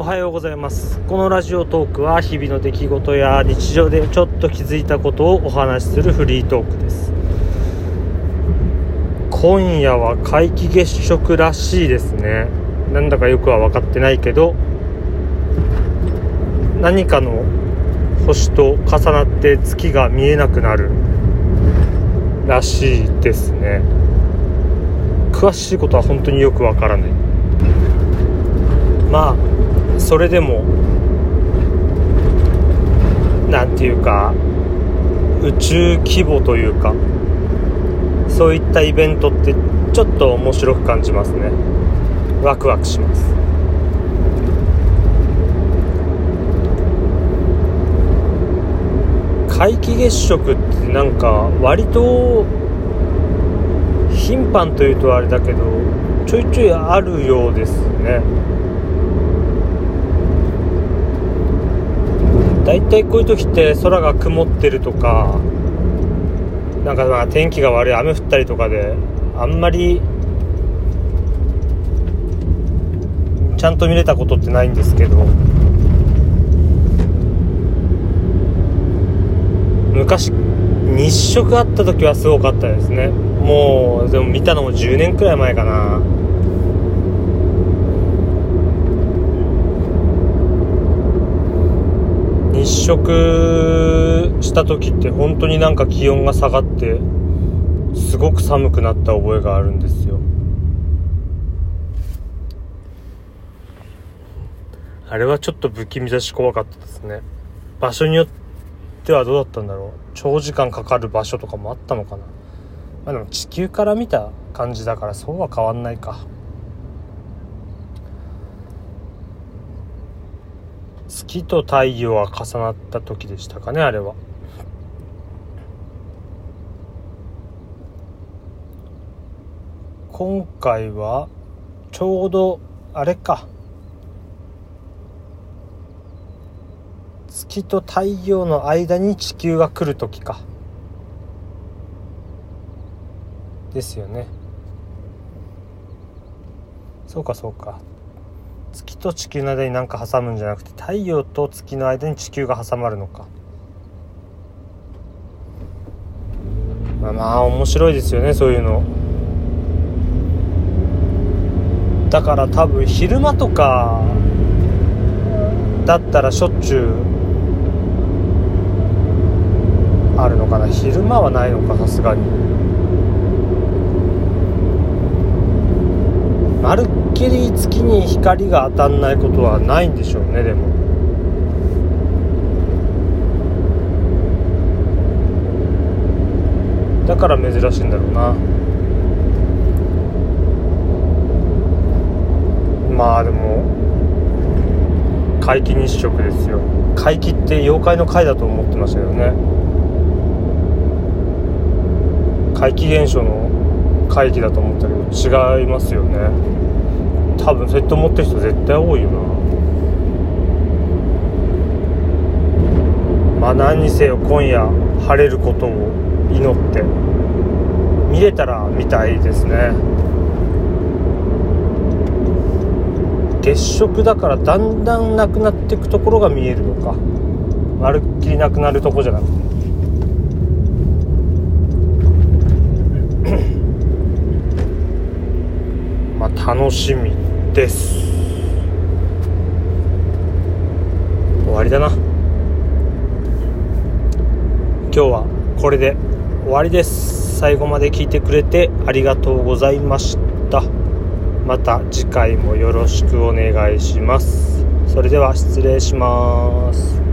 おはようございます。このラジオトークは日々の出来事や日常でちょっと気づいたことをお話しするフリートークです。今夜は皆既月食らしいですね。なんだかよくは分かってないけど何かの星と重なって月が見えなくなるらしいですね。詳しいことは本当によくわからない。まあそれでも何て言うか宇宙規模というかそういったイベントってちょっと面白く感じますね。ワクワクします。皆既月食ってなんか割と頻繁というとあれだけどちょいちょいあるようですね。大体こういう時って空が曇ってるとかなんかまあ天気が悪い雨降ったりとかであんまりちゃんと見れたことってないんですけど昔日食あった時はすごかったですね。もうでも見たのも10年くらい前かな。日食した時って本当になんか気温が下がってすごく寒くなった覚えがあるんですよ。あれはちょっと不気味だし怖かったですね。場所によってはどうだったんだろう。長時間かかる場所とかもあったのかな。まあでも地球から見た感じだからそうは変わんないか。月と太陽が重なった時でしたかねあれは。今回はちょうどあれか。月と太陽の間に地球が来る時か。ですよね。そうかそうか。月と地球の間に何か挟むんじゃなくて太陽と月の間に地球が挟まるのか。まあまあ面白いですよねそういうの。だから多分昼間とかだったらしょっちゅうあるのかな。昼間はないのかさすがに。まるっきり月に光が当たんないことはないんでしょうねでも。だから珍しいんだろうな。まあでも皆既日食ですよ。皆既って妖怪の怪だと思ってましたけどね。怪奇現象の怪奇だと思ったけど違いますよね。多分そうやって思ってる人絶対多いよな。まあ何にせよ今夜晴れることを祈って。見れたら見たいですね。月食だからだんだんなくなっていくところが見えるのか。まるっきりなくなるとこじゃなくて。楽しみです。終わりだな。今日はこれで終わりです。最後まで聞いてくれてありがとうございました。また次回もよろしくお願いします。それでは失礼します。